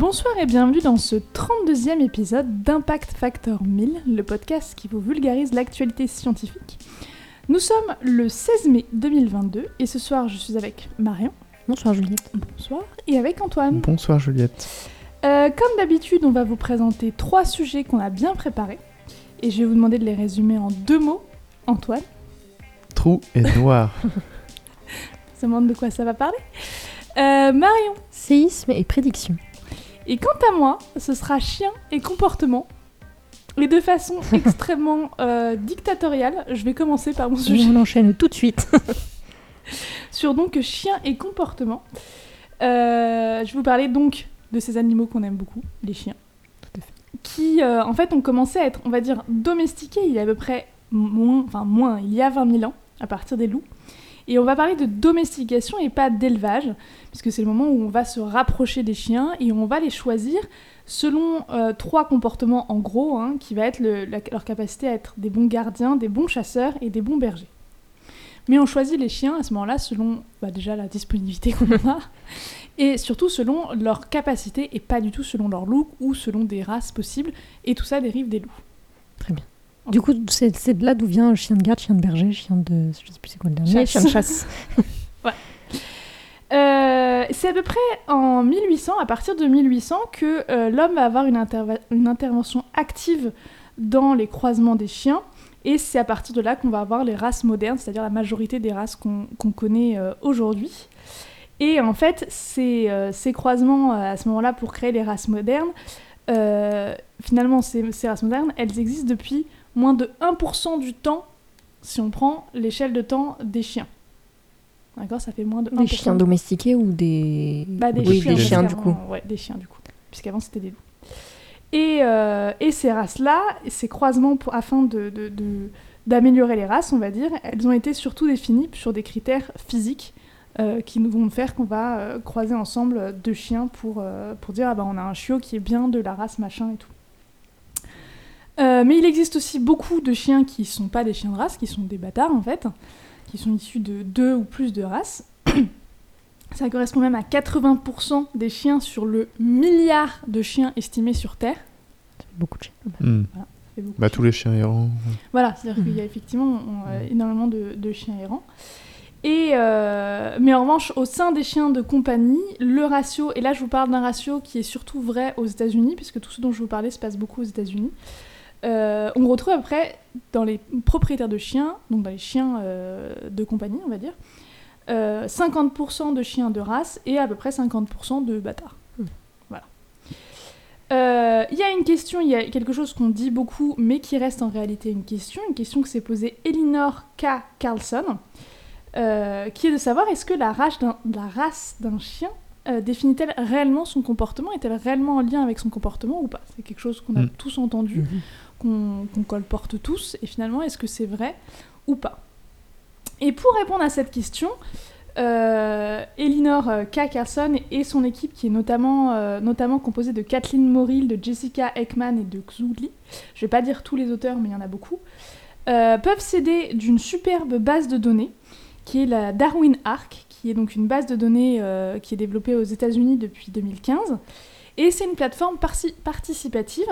Bonsoir et bienvenue dans ce 32e épisode d'Impact Factor 1000, le podcast qui vous vulgarise l'actualité scientifique. Nous sommes le 16 mai 2022 et ce soir je suis avec Marion. Bonsoir Juliette. Bonsoir. Et avec Antoine. Bonsoir Juliette. Euh, comme d'habitude, on va vous présenter trois sujets qu'on a bien préparés et je vais vous demander de les résumer en deux mots. Antoine. Trou et noir. Ça demande de quoi ça va parler. Euh, Marion. Séisme et prédiction. Et quant à moi, ce sera chien et comportement. Et de façon extrêmement euh, dictatoriale, je vais commencer par mon sujet. On enchaîne tout de suite. sur donc chien et comportement. Euh, je vais vous parler donc de ces animaux qu'on aime beaucoup, les chiens. Tout à fait. Qui, euh, en fait, ont commencé à être, on va dire, domestiqués il y a à peu près moins, enfin moins, il y a 20 000 ans, à partir des loups. Et on va parler de domestication et pas d'élevage, puisque c'est le moment où on va se rapprocher des chiens et on va les choisir selon euh, trois comportements en gros, hein, qui va être leur capacité à être des bons gardiens, des bons chasseurs et des bons bergers. Mais on choisit les chiens à ce moment-là selon bah, déjà la disponibilité qu'on a, et surtout selon leur capacité et pas du tout selon leur look ou selon des races possibles, et tout ça dérive des loups. Très bien. Du coup, c'est de là d'où vient chien de garde, chien de berger, chien de. Je sais plus c'est quoi le dernier. Chien de chasse. Euh, c'est à peu près en 1800, à partir de 1800, que euh, l'homme va avoir une, intervention active dans les croisements des chiens. Et c'est à partir de là qu'on va avoir les races modernes, c'est-à-dire la majorité des races qu'on connaît euh, aujourd'hui. Et en fait, ces, ces croisements à ce moment-là pour créer les races modernes, finalement, ces, ces races modernes, elles existent depuis moins de 1% du temps si on prend l'échelle de temps des chiens. D'accord Ça fait moins de 1%. Des chiens domestiqués ou des. Bah, des oui, chiens, des chiens du coup. Ouais, des chiens du coup. Puisqu'avant c'était des loups. Et, euh, et ces races-là, ces croisements pour, afin de, de- de- d'améliorer les races, on va dire, elles ont été surtout définies sur des critères physiques euh, qui nous vont faire qu'on va euh, croiser ensemble deux chiens pour, euh, pour dire ah bah, on a un chiot qui est bien de la race machin et tout. Euh, mais il existe aussi beaucoup de chiens qui sont pas des chiens de race, qui sont des bâtards en fait, qui sont issus de deux ou plus de races. Ça correspond même à 80% des chiens sur le milliard de chiens estimés sur Terre. Beaucoup de chiens. Hmm. Ça fait beaucoup Bah de tous les chiens errants. voilà, c'est-à-dire qu'il y a effectivement on- euh, énormément de, de chiens errants. Et euh, mais en revanche, au sein des chiens de compagnie, le ratio, et là je vous parle d'un ratio qui est surtout vrai aux États-Unis, puisque tout ce dont je vous parlais se passe beaucoup aux États-Unis, euh, on retrouve après dans les propriétaires de chiens, donc dans les chiens euh, de compagnie, on va dire, euh, 50% de chiens de race et à peu près 50% de bâtards. Hmm. Voilà. Euh, Il y a une question, il y a quelque chose qu'on dit beaucoup, mais qui reste en réalité une question, une question que s'est posée Elinor K. Carlson, euh, qui est de savoir est-ce que la race d'un, chien euh, définit-elle réellement son comportement Est-elle réellement en lien avec son comportement ou pas? C'est quelque chose qu'on a Mm. tous entendu, qu'on, colporte tous, et finalement, est-ce que c'est vrai ou pas? Et pour répondre à cette question, euh, Elinor euh, K. Carlson et son équipe, qui est notamment, euh, composée de Kathleen Morrill, de Jessica Ekman et de Xu Li, je vais pas dire tous les auteurs, mais il y en a beaucoup, peuvent s'aider d'une superbe base de données, qui est la Darwin Arc, qui est donc une base de données qui est développée aux États-Unis depuis 2015. Et c'est une plateforme participative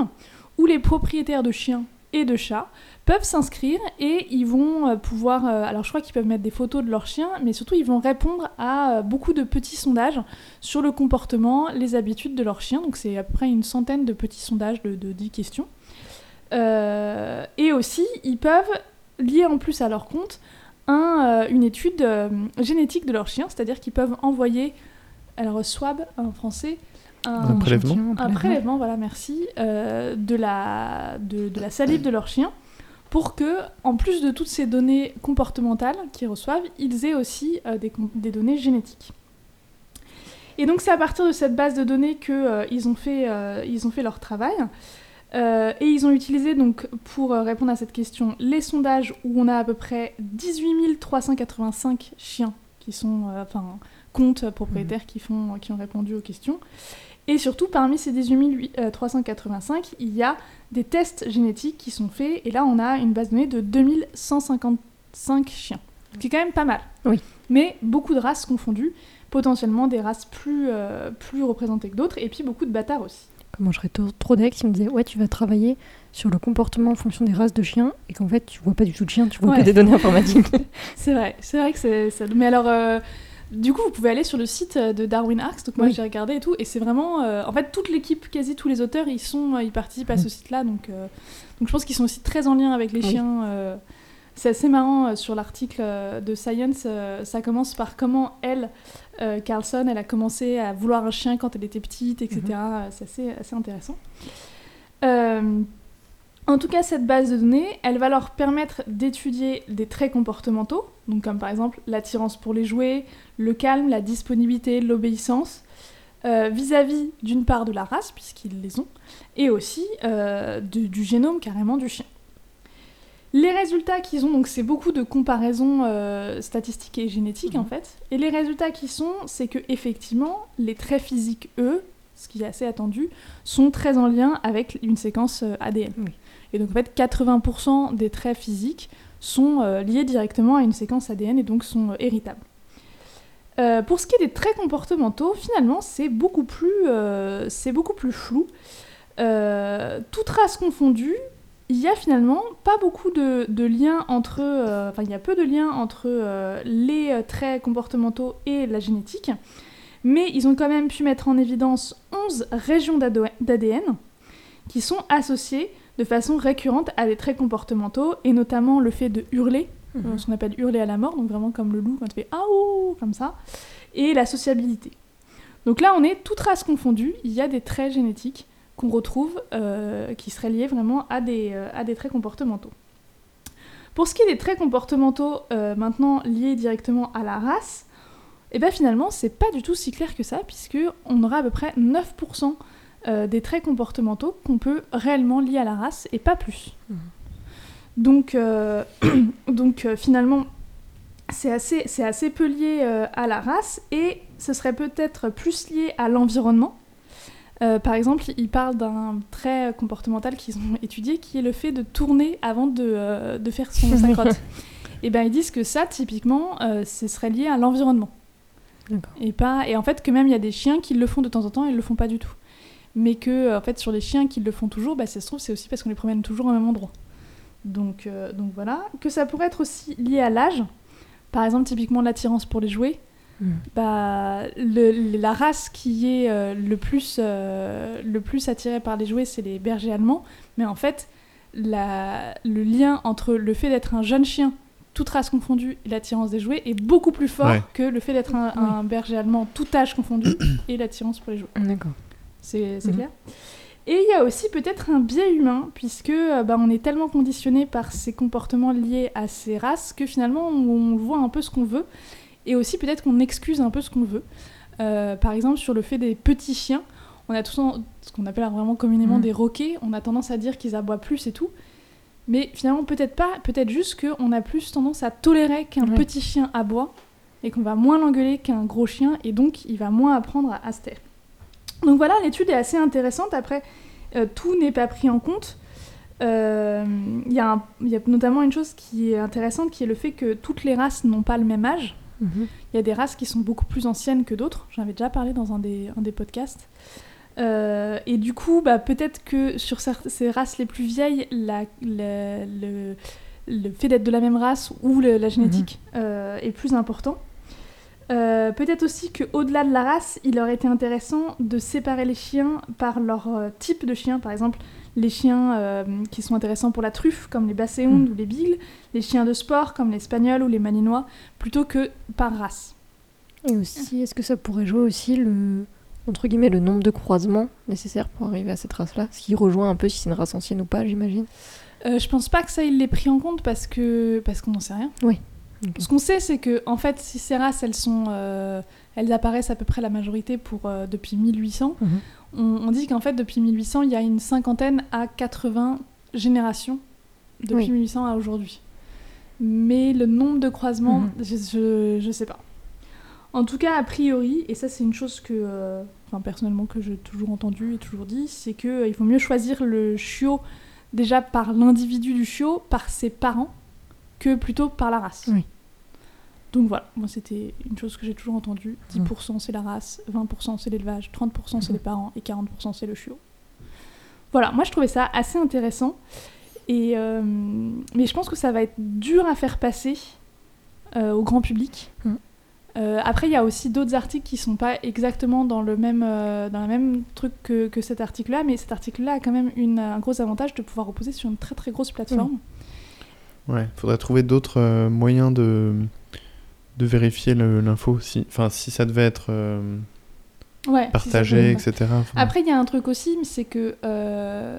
où les propriétaires de chiens et de chats peuvent s'inscrire et ils vont euh, pouvoir... euh, alors je crois qu'ils peuvent mettre des photos de leurs chiens, mais surtout ils vont répondre à euh, beaucoup de petits sondages sur le comportement, les habitudes de leurs chiens. Donc c'est à peu près une centaine de petits sondages de, de 10 questions. Et aussi, ils peuvent lier en plus à leur compte un, une étude génétique de leur chien, c'est-à-dire qu'ils peuvent envoyer, alors swab en français, Un prélèvement échantillon, un prélèvement, voilà, merci, euh, de, la, de, de la salive de leur chien, pour que, en plus de toutes ces données comportementales qu'ils reçoivent, ils aient aussi euh, des, données génétiques. Et donc c'est à partir de cette base de données qu'ils ont, fait, euh, ils ont fait leur travail. Euh, et ils ont utilisé, donc, pour euh, répondre à cette question, les sondages où on a à peu près 18 385 chiens qui sont, euh, enfin, comptes propriétaires qui, font, qui ont répondu aux questions. Et surtout, parmi ces 18 385, il y a des tests génétiques qui sont faits. Et là, on a une base de données de 2155 chiens. Ce qui est quand même pas mal. Oui. mais beaucoup de races confondues, potentiellement des races plus, euh, plus représentées que d'autres, et puis beaucoup de bâtards aussi. Comment je serais trop, deck si on me disait ouais tu vas travailler sur le comportement en fonction des races de chiens et qu'en fait tu vois pas du tout de chiens, tu vois Ouais. que des données informatiques. C'est vrai, c'est vrai que c'est. Mais alors, euh, du coup, vous pouvez aller sur le site euh, de Darwin Arcs. Donc moi, Oui. j'ai regardé et tout, et c'est vraiment, euh, en fait, toute l'équipe, quasi tous les auteurs, ils sont, euh, ils participent à ce Mhm. site-là. Donc, euh, donc je pense qu'ils sont aussi très en lien avec les Oui. chiens. euh. c'est assez marrant sur l'article de Science. ça commence par comment elle, Carlson, elle a commencé à vouloir un chien quand elle était petite, etc. Euh, C'est assez, assez intéressant. En tout cas, cette base de données, elle va leur permettre d'étudier des traits comportementaux, donc comme par exemple l'attirance pour les jouets, le calme, la disponibilité, l'obéissance, euh, vis-à-vis d'une part de la race, puisqu'ils les ont, et aussi euh, de- du génome carrément du chien. Les résultats qu'ils ont, donc c'est beaucoup de comparaisons euh, statistiques et génétiques en Mhm. fait, et les résultats qui sont, c'est que effectivement, les traits physiques, eux, ce qui est assez attendu, sont très en lien avec une séquence ADN. Oui. Et donc en fait, 80% des traits physiques sont euh, liés directement à une séquence ADN et donc sont euh, héritables. Euh, pour ce qui est des traits comportementaux, finalement, c'est beaucoup plus, c'est beaucoup plus flou. Euh, toute race confondue, il y a finalement pas beaucoup de, de liens entre, enfin il y a peu de liens entre les traits comportementaux et la génétique, mais ils ont quand même pu mettre en évidence 11 régions d'ADN qui sont associées de façon récurrente à des traits comportementaux, et notamment le fait de hurler, euh, ce qu'on appelle hurler à la mort, donc vraiment comme le loup quand il fait aouh, comme ça, et la sociabilité. Donc là, on est toute race confondue, il y a des traits génétiques qu'on retrouve euh, qui seraient liés vraiment à des, euh, à des traits comportementaux. Pour ce qui est des traits comportementaux euh, maintenant liés directement à la race, et bien finalement, c'est pas du tout si clair que ça, puisque on aura à peu près 9% euh, des traits comportementaux qu'on peut réellement lier à la race, et pas plus. Mhm. Donc, euh, donc euh, finalement, c'est assez, c'est assez peu lié à la race, et ce serait peut-être plus lié à l'environnement. Par exemple, ils parlent d'un trait comportemental qu'ils ont étudié, qui est le fait de tourner avant de, de faire son, sa crotte. et ben ils disent que ça, typiquement, ce serait lié à l'environnement. Et, pas, et en fait, que même il y a des chiens qui le font de temps en temps et ils le font pas du tout. Mais que, euh, en fait, sur les chiens qui le font toujours, bah, ça se trouve, c'est aussi parce qu'on les promène toujours au même endroit. Donc, euh, donc voilà. Que ça pourrait être aussi lié à l'âge. Par exemple, typiquement l'attirance pour les jouets. Mhm. Bah, le- la race qui est euh, le, plus, euh, le plus attirée par les jouets, c'est les bergers allemands. Mais en fait, la- le lien entre le fait d'être un jeune chien, toute race confondue, et l'attirance des jouets est beaucoup plus fort Ouais. que le fait d'être un, un berger allemand, tout âge confondu, et l'attirance pour les jouets. D'accord. C'est Mhm. clair Et il y a aussi peut-être un biais humain, puisque euh, bah, on est tellement conditionné par ces comportements liés à ces races que finalement on, on voit un peu ce qu'on veut, et aussi peut-être qu'on excuse un peu ce qu'on veut. Euh, par exemple, sur le fait des petits chiens, on a tous en- ce qu'on appelle vraiment communément Mhm. des roquets, on a tendance à dire qu'ils aboient plus et tout. Mais finalement, peut-être pas, peut-être juste qu'on a plus tendance à tolérer qu'un Ouais. petit chien aboie et qu'on va moins l'engueuler qu'un gros chien et donc il va moins apprendre à, à se taire. Donc voilà, l'étude est assez intéressante. Après, euh, tout n'est pas pris en compte. Euh, Il y, y a notamment une chose qui est intéressante qui est le fait que toutes les races n'ont pas le même âge. Mhm. Il y a des races qui sont beaucoup plus anciennes que d'autres. J'en avais déjà parlé dans un des, un des podcasts. Euh, et du coup, bah, peut-être que sur ces races les plus vieilles, la- la- le, le fait d'être de la même race ou le- la génétique euh, est plus important. Euh, peut-être aussi qu'au-delà de la race, il aurait été intéressant de séparer les chiens par leur euh, type de chien. Par exemple, les chiens euh, qui sont intéressants pour la truffe, comme les basséhounds Mm. ou les beagles, les chiens de sport, comme les spagnols ou les malinois, plutôt que par race. Et aussi, est-ce que ça pourrait jouer aussi le entre guillemets le nombre de croisements nécessaires pour arriver à cette race-là, ce qui rejoint un peu si c'est une race ancienne ou pas, j'imagine. Je pense pas que ça, il l'ait pris en compte parce que parce qu'on n'en sait rien. Oui. Ce qu'on sait, c'est que en fait, si ces races, elles sont, euh, elles apparaissent à peu près la majorité pour euh, depuis 1800. Mhm. On, on dit qu'en fait, depuis 1800, il y a une cinquantaine à 80 générations depuis Oui. 1800 à aujourd'hui. Mais le nombre de croisements, Mhm. je, je, je sais pas. En tout cas, a priori, et ça c'est une chose que, euh, enfin personnellement que j'ai toujours entendu et toujours dit, c'est que euh, il faut mieux choisir le chiot déjà par l'individu du chiot, par ses parents, que plutôt par la race. Oui. Donc voilà, moi c'était une chose que j'ai toujours entendue. Mm. 10% c'est la race, 20% c'est l'élevage, 30% c'est Mhm. les parents et 40% c'est le chiot. Voilà, moi je trouvais ça assez intéressant. Et, euh, mais je pense que ça va être dur à faire passer euh, au grand public. Mm. Euh, après, il y a aussi d'autres articles qui sont pas exactement dans le même, dans le même truc que, que cet article-là, mais cet article-là a quand même une- un gros avantage de pouvoir reposer sur une très très grosse plateforme. Ouais, faudrait trouver d'autres euh, moyens de, de vérifier l'info. Si, enfin, si ça devait être euh, Ouais, si ça partagé, etc. Enfin, Après, il y a un truc aussi, c'est que euh,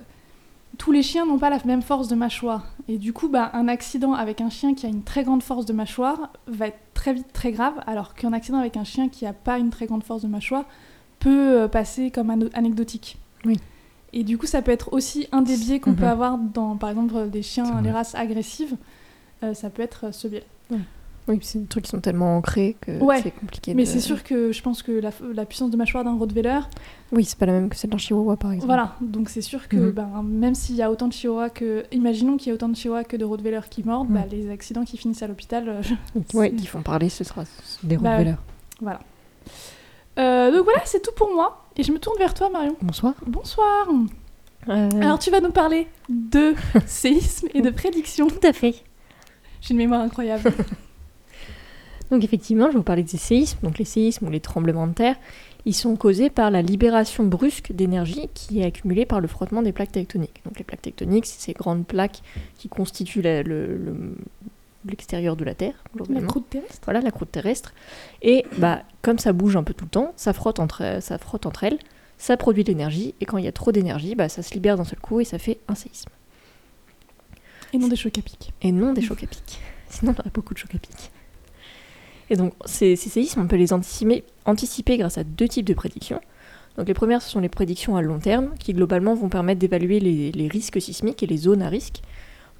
tous les chiens n'ont pas la même force de mâchoire. Et du coup, bah, un accident avec un chien qui a une très grande force de mâchoire va être très vite très grave, alors qu'un accident avec un chien qui n'a pas une très grande force de mâchoire peut passer comme ano- anecdotique. Oui. Et du coup, ça peut être aussi un des biais qu'on Mhm. peut avoir dans, par exemple, des chiens, les races agressives. Euh, ça peut être ce biais. Oui, c'est des trucs qui sont tellement ancrés que Ouais, c'est compliqué. Mais de- c'est sûr que je pense que la, la puissance de mâchoire d'un Rottweiler, Oui, c'est pas la même que celle d'un chihuahua par exemple. Voilà, donc c'est sûr que Mhm. ben, même s'il y a autant de chihuahuas que. Imaginons qu'il y a autant de chihuahuas que de Rottweiler qui mordent, Mhm. bah, les accidents qui finissent à l'hôpital. euh, je- qui font parler, ce sera des Bah, Rottweilers. Voilà. Euh, donc voilà, c'est tout pour moi. Et je me tourne vers toi, Marion. Bonsoir. Bonsoir. Euh, Alors, tu vas nous parler de séisme et de prédiction. Tout à fait. J'ai une mémoire incroyable. Donc effectivement, je vais vous parler des séismes. Donc les séismes ou les tremblements de terre, ils sont causés par la libération brusque d'énergie qui est accumulée par le frottement des plaques tectoniques. Donc les plaques tectoniques, c'est ces grandes plaques qui constituent la- le- le- l'extérieur de la Terre, La croûte terrestre. Voilà, la croûte terrestre. Et bah, comme ça bouge un peu tout le temps, ça frotte entre, ça frotte entre elles, ça produit de l'énergie, et quand il y a trop d'énergie, bah, ça se libère d'un seul coup et ça fait un séisme. Et non des chocs à pic. Et non des chocs à pic. Sinon, on aurait beaucoup de chocs à pic. Et donc, ces, ces séismes, on peut les anticiper, anticiper grâce à deux types de prédictions. Donc, les premières, ce sont les prédictions à long terme, qui globalement vont permettre d'évaluer les, les risques sismiques et les zones à risque.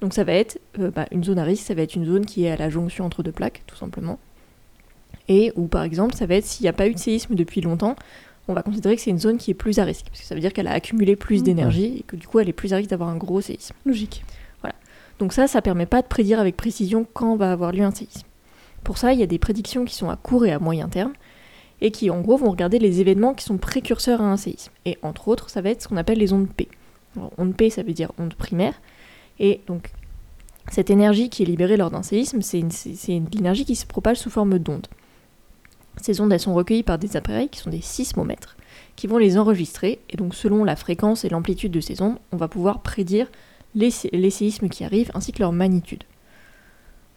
Donc, ça va être euh, bah, une zone à risque, ça va être une zone qui est à la jonction entre deux plaques, tout simplement. Et ou par exemple, ça va être s'il n'y a pas eu de séisme depuis longtemps, on va considérer que c'est une zone qui est plus à risque, parce que ça veut dire qu'elle a accumulé plus Mhm. d'énergie et que du coup, elle est plus à risque d'avoir un gros séisme. Logique. Donc ça, ça permet pas de prédire avec précision quand va avoir lieu un séisme. Pour ça, il y a des prédictions qui sont à court et à moyen terme, et qui en gros vont regarder les événements qui sont précurseurs à un séisme. Et entre autres, ça va être ce qu'on appelle les ondes P. Alors, onde P, ça veut dire onde primaire, et donc cette énergie qui est libérée lors d'un séisme, c'est une, une énergie qui se propage sous forme d'ondes. Ces ondes, elles sont recueillies par des appareils qui sont des sismomètres, qui vont les enregistrer, et donc selon la fréquence et l'amplitude de ces ondes, on va pouvoir prédire les, sé- les séismes qui arrivent ainsi que leur magnitude.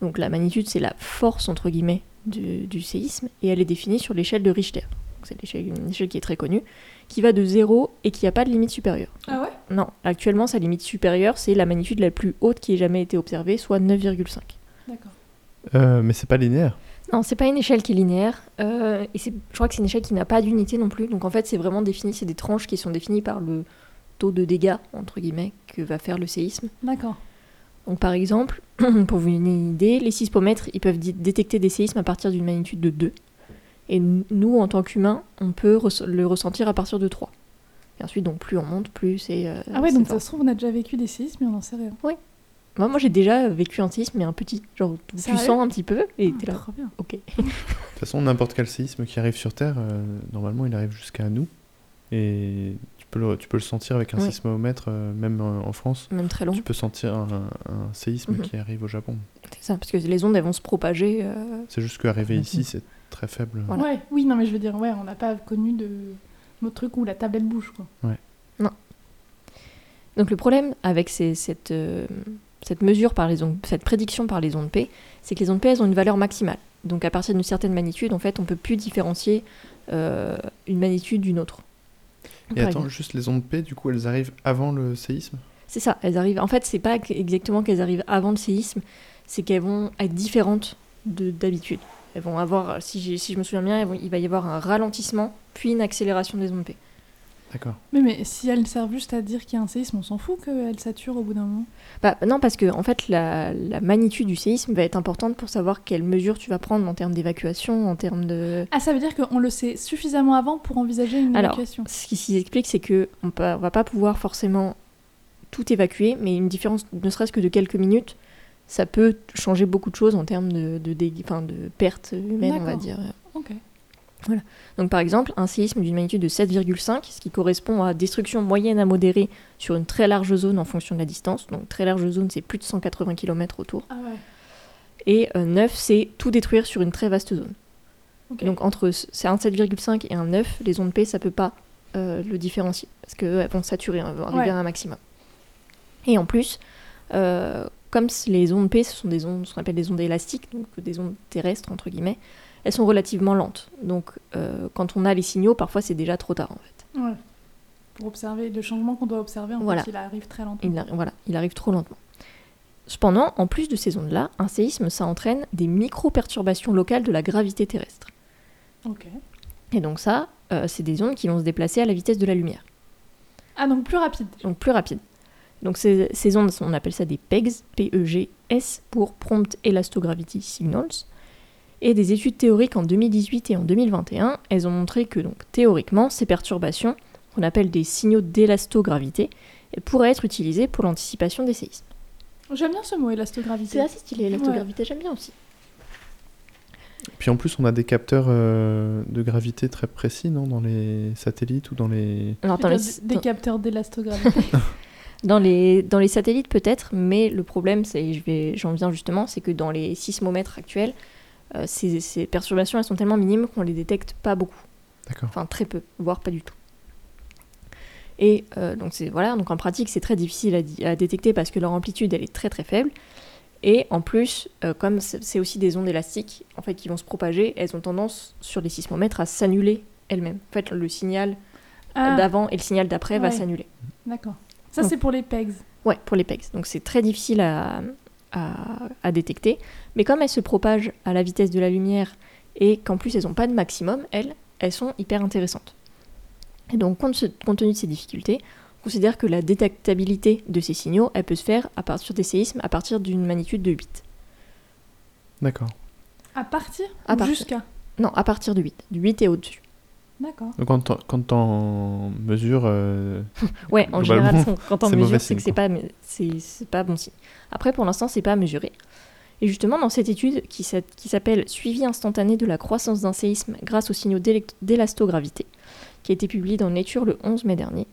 Donc la magnitude, c'est la force, entre guillemets, du, séisme, et elle est définie sur l'échelle de Richter. C'est une échelle qui est très connue, qui va de 0 et qui n'a pas de limite supérieure. Ah ouais? Non, actuellement, sa limite supérieure, c'est la magnitude la plus haute qui ait jamais été observée, soit 9,5. D'accord. Euh, mais c'est pas linéaire. Non, c'est pas une échelle qui est linéaire, euh, et c'est- je crois que c'est une échelle qui n'a pas d'unité non plus. Donc en fait, c'est vraiment défini, c'est des tranches qui sont définies par le taux de dégâts, entre guillemets, que va faire le séisme. D'accord. Donc par exemple, pour vous donner une idée, les sismomètres, ils peuvent détecter des séismes à partir d'une magnitude de 2. Et nous, en tant qu'humains, on peut le ressentir à partir de 3. Et ensuite, donc plus on monte, plus c'est... euh, Ah ouais, donc fort. ça se trouve, on a déjà vécu des séismes, mais on n'en sait rien. Moi, moi j'ai déjà vécu un séisme, mais un petit. Genre, tu sens un petit peu, et Ah, t'es là, trop bien. ok. De toute façon, n'importe quel séisme qui arrive sur Terre, euh, normalement, il arrive jusqu'à nous. Et tu peux le, tu peux le sentir avec un Ouais. sismomètre, euh, même euh, en France. Même très long. Tu peux sentir un, un séisme Mhm. qui arrive au Japon. C'est ça, parce que les ondes, elles vont se propager. euh, C'est juste qu'arriver Mhm. ici, c'est très faible. Voilà. Ouais, oui, non, mais je veux dire, ouais, on n'a pas connu de notre truc où la tablette bouge, quoi. Donc le problème avec ces- cette, euh, cette mesure par les ondes, cette prédiction par les ondes P, c'est que les ondes P, elles ont une valeur maximale. Donc à partir d'une certaine magnitude, en fait, on peut plus différencier euh, une magnitude d'une autre. Et Par attends, exemple. juste les ondes P, du coup, elles arrivent avant le séisme? C'est ça, elles arrivent. En fait, c'est pas exactement qu'elles arrivent avant le séisme, c'est qu'elles vont être différentes de d'habitude. Elles vont avoir, si, je me souviens bien, vont- il va y avoir un ralentissement, puis une accélération des ondes P. D'accord. Mais, mais si elles servent juste à dire qu'il y a un séisme, on s'en fout qu'elles saturent au bout d'un moment? Bah, non, parce que en fait, la, la magnitude du séisme va être importante pour savoir quelles mesures tu vas prendre en termes d'évacuation, en termes de. Ah, ça veut dire qu'on le sait suffisamment avant pour envisager une Alors, évacuation? Ce qui s'y explique, c'est que on, peut- on va pas pouvoir forcément tout évacuer, mais une différence, ne serait-ce que de quelques minutes, ça peut changer beaucoup de choses en termes de, de, de pertes humaines, on va dire. Donc par exemple, un séisme d'une magnitude de 7,5, ce qui correspond à destruction moyenne à modérée sur une très large zone en fonction de la distance. Donc très large zone, c'est plus de 180 km autour. Ah ouais. Et euh, 9, c'est tout détruire sur une très vaste zone. Donc entre c'est un 7,5 et un 9, les ondes P, ça peut pas euh, le différencier parce qu'elles vont saturer, elles vont arriver Ouais. à un maximum. Et en plus, euh, comme les ondes P, ce sont des ondes, ce qu'on appelle des ondes élastiques, donc des ondes terrestres entre guillemets, elles sont relativement lentes. Donc euh, quand on a les signaux, parfois c'est déjà trop tard en fait. Ouais. Pour observer le changement qu'on doit observer, en Voilà. fait, il arrive très lentement. Il, arri- voilà, il arrive trop lentement. Cependant, en plus de ces ondes-là, un séisme, ça entraîne des micro-perturbations locales de la gravité terrestre. Ok. Et donc ça, euh, c'est des ondes qui vont se déplacer à la vitesse de la lumière. Ah, donc plus rapide. donc plus rapide. Donc ces, ces ondes, on appelle ça des PEGS, P-E-G-S pour Prompt Elastogravity Signals. Et des études théoriques en 2018 et en 2021, elles ont montré que donc théoriquement, ces perturbations, qu'on appelle des signaux d'élastogravité, pourraient être utilisées pour l'anticipation des séismes. J'aime bien ce mot, élastogravité. C'est assez stylé, l'élastogravité, j'aime bien aussi. Puis en plus, on a des capteurs euh, de gravité très précis, non Dans les satellites ou dans les. Alors, dans Des- les, des dans- capteurs d'élastogravité. dans les, dans les satellites peut-être, mais le problème, c'est, je vais, j'en viens justement, c'est que dans les sismomètres actuels, euh, ces, ces perturbations, elles sont tellement minimes qu'on les détecte pas beaucoup. D'accord. enfin très peu, voire pas du tout. Et euh, donc c'est voilà, donc en pratique c'est très difficile à, di- à détecter parce que leur amplitude elle est très très faible. Et en plus, euh, comme c'est aussi des ondes élastiques en fait qui vont se propager, elles ont tendance sur les sismomètres à s'annuler elles-mêmes. En fait, le signal Ah, d'avant et le signal d'après va s'annuler. d'accord. Ça, Donc- c'est pour les PEGs. Ouais, pour les PEGs. Donc c'est très difficile à, à- à détecter. Mais comme elles se propagent à la vitesse de la lumière et qu'en plus elles n'ont pas de maximum, elles, elles sont hyper intéressantes. Et donc compte, ce- compte tenu de ces difficultés, on considère que la détectabilité de ces signaux, elle peut se faire à partir des séismes à partir d'une magnitude de 8. D'accord. À partir partir. Jusqu'à? Non, à partir de 8. Du 8 et au-dessus. D'accord. Donc quand on, quand on mesure. euh, Ouais, en général, quand on c'est mesure, mauvais c'est que signe, c'est pas, c'est, pas bon signe. Après, pour l'instant, c'est pas mesuré. Et justement, dans cette étude qui, s'a- qui s'appelle Suivi instantané de la croissance d'un séisme grâce aux signaux d'élastogravité, qui a été publiée dans Nature le 11 mai dernier,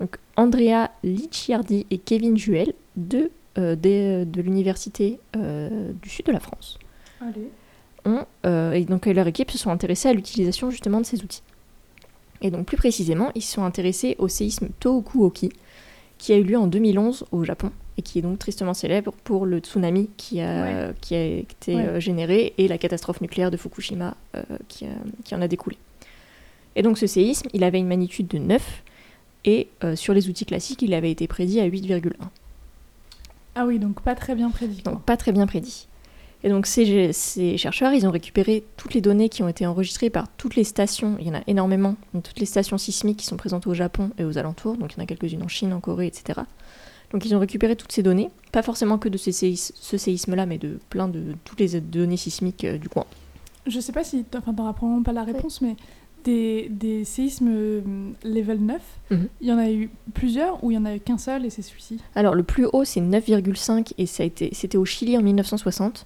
donc Andrea Licciardi et Kevin Juel, deux euh, des- de l'université euh, du sud de la France, Allez. ont, euh, et donc leur équipe se sont intéressés à l'utilisation justement de ces outils. Et donc plus précisément, ils se sont intéressés au séisme Tohoku-oki, qui a eu lieu en 2011 au Japon, et qui est donc tristement célèbre pour le tsunami qui a, qui a été Ouais. euh, généré et la catastrophe nucléaire de Fukushima euh, qui, a- qui en a découlé. Et donc ce séisme, il avait une magnitude de 9, et euh, sur les outils classiques, il avait été prédit à 8,1. Ah oui, donc pas très bien prédit. quoi. Donc pas très bien prédit. Et donc ces, ces chercheurs, ils ont récupéré toutes les données qui ont été enregistrées par toutes les stations, il y en a énormément, toutes les stations sismiques qui sont présentes au Japon et aux alentours, donc il y en a quelques-unes en Chine, en Corée, etc. Donc ils ont récupéré toutes ces données, pas forcément que de ces séis- ce séisme-là, mais de plein de toutes les données sismiques euh, du coin. Je sais pas si. Enfin, t'auras probablement pas la réponse, mais des, des séismes euh, level 9, Mhm. il y en a eu plusieurs ou il y en a eu qu'un seul et c'est celui-ci? Alors le plus haut c'est 9,5 et ça a été, c'était au Chili en 1960.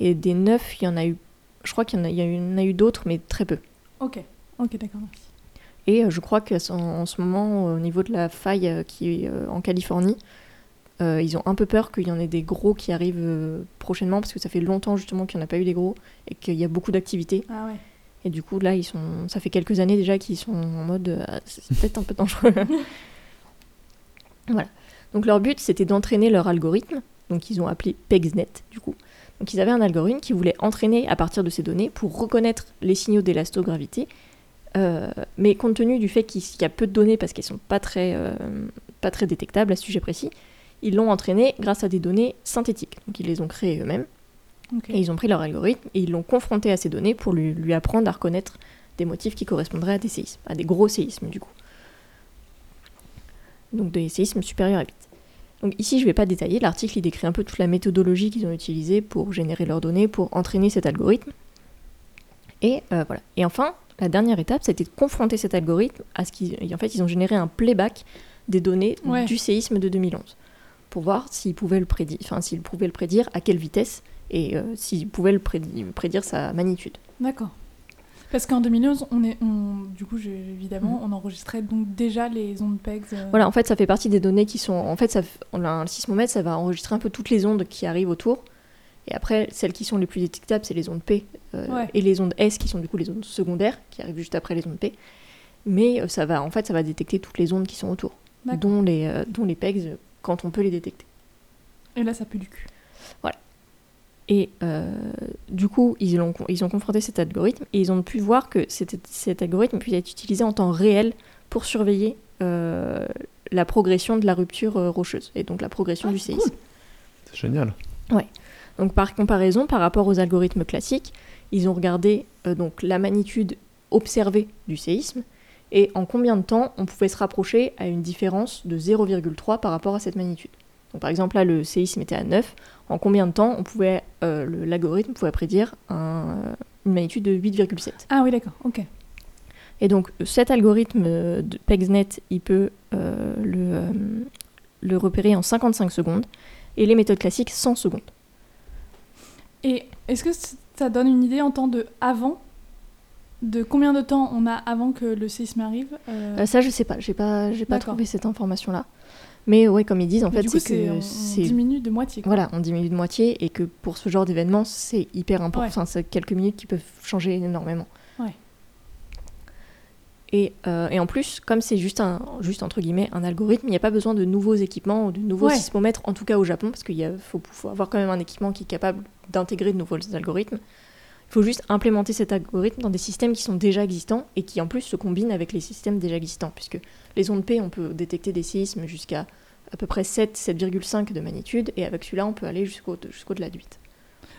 Et des 9, il y en a eu, je crois qu'il y en a, il y en a eu d'autres, mais très peu. Ok. Ok, d'accord, merci. Et euh, je crois qu'en en ce moment, au niveau de la faille euh, qui est euh, en Californie, euh, ils ont un peu peur qu'il y en ait des gros qui arrivent euh, prochainement, parce que ça fait longtemps justement qu'il n'y en a pas eu des gros, et qu'il y a beaucoup d'activités. Ah ouais. Et du coup, là, ils sont, ça fait quelques années déjà qu'ils sont en mode, euh, Ah, c'est peut-être un peu dangereux. voilà. Donc leur but, c'était d'entraîner leur algorithme, donc ils ont appelé PEGSNet, du coup. Donc ils avaient un algorithme qui voulait entraîner à partir de ces données pour reconnaître les signaux d'élastogravité, euh, mais compte tenu du fait qu'il y a peu de données parce qu'elles sont pas très, euh, pas très détectables à ce sujet précis, ils l'ont entraîné grâce à des données synthétiques. Donc ils les ont créées eux-mêmes. Et ils ont pris leur algorithme et ils l'ont confronté à ces données pour lui, lui apprendre à reconnaître des motifs qui correspondraient à des séismes, à des gros séismes du coup. Donc des séismes supérieurs à 8. Donc ici, je ne vais pas détailler, l'article il décrit un peu toute la méthodologie qu'ils ont utilisée pour générer leurs données, pour entraîner cet algorithme. Et euh, voilà. Et enfin, la dernière étape, c'était de confronter cet algorithme à ce qu'ils... En fait, ils ont généré un playback des données Ouais. du séisme de 2011 pour voir s'il pouvait le prédire, enfin s'il pouvait le prédire à quelle vitesse et euh, s'il pouvait le prédire, prédire sa magnitude. D'accord. Parce qu'en 2011, on est, on, du coup, évidemment, on enregistrait donc déjà les ondes PEGS. euh, Voilà, en fait, ça fait partie des données qui sont. En fait, ça, on a un sismomètre, ça va enregistrer un peu toutes les ondes qui arrivent autour. Et après, celles qui sont les plus détectables, c'est les ondes P euh, Ouais. et les ondes S qui sont du coup les ondes secondaires qui arrivent juste après les ondes P. Mais euh, ça va, en fait, ça va détecter toutes les ondes qui sont autour, dont les, euh, dont les PEGs quand on peut les détecter. Et là, ça pue du cul. Et euh, du coup, ils ont, ils ont confronté cet algorithme et ils ont pu voir que cet, cet algorithme peut être utilisé en temps réel pour surveiller euh, la progression de la rupture euh, rocheuse et donc la progression Ah, du séisme. C'est génial. Donc par comparaison, par rapport aux algorithmes classiques, ils ont regardé euh, donc la magnitude observée du séisme et en combien de temps on pouvait se rapprocher à une différence de 0,3 par rapport à cette magnitude. Donc par exemple là le séisme était à 9, en combien de temps on pouvait euh, l'algorithme pouvait prédire un- une magnitude de 8,7. Ah oui, d'accord, ok. Et donc cet algorithme euh, de PEGSNet, il peut euh, le, euh, le repérer en 55 secondes et les méthodes classiques 100 secondes. Et est-ce que ça donne une idée en temps de avant? De combien de temps on a avant que le séisme arrive euh, Euh, ça, je sais pas. J'ai pas, j'ai pas trouvé cette information-là. Mais ouais, comme ils disent, en mais fait, c'est on, que c'est diminue de moitié. quoi. voilà, on diminue de moitié et que pour ce genre d'événement, c'est hyper important. Ouais. Enfin, c'est quelques minutes qui peuvent changer énormément. Ouais. Et, euh, et en plus, comme c'est juste un, juste entre guillemets, un algorithme, il n'y a pas besoin de nouveaux équipements ou de nouveaux Ouais. sismomètres, en tout cas au Japon, parce qu'il faut avoir quand même un équipement qui est capable d'intégrer de nouveaux algorithmes. Il faut juste implémenter cet algorithme dans des systèmes qui sont déjà existants et qui en plus se combinent avec les systèmes déjà existants, puisque les ondes P, on peut détecter des séismes jusqu'à à peu près 7, 7,5 de magnitude, et avec celui-là, on peut aller jusqu'au jusqu'au-delà de 8.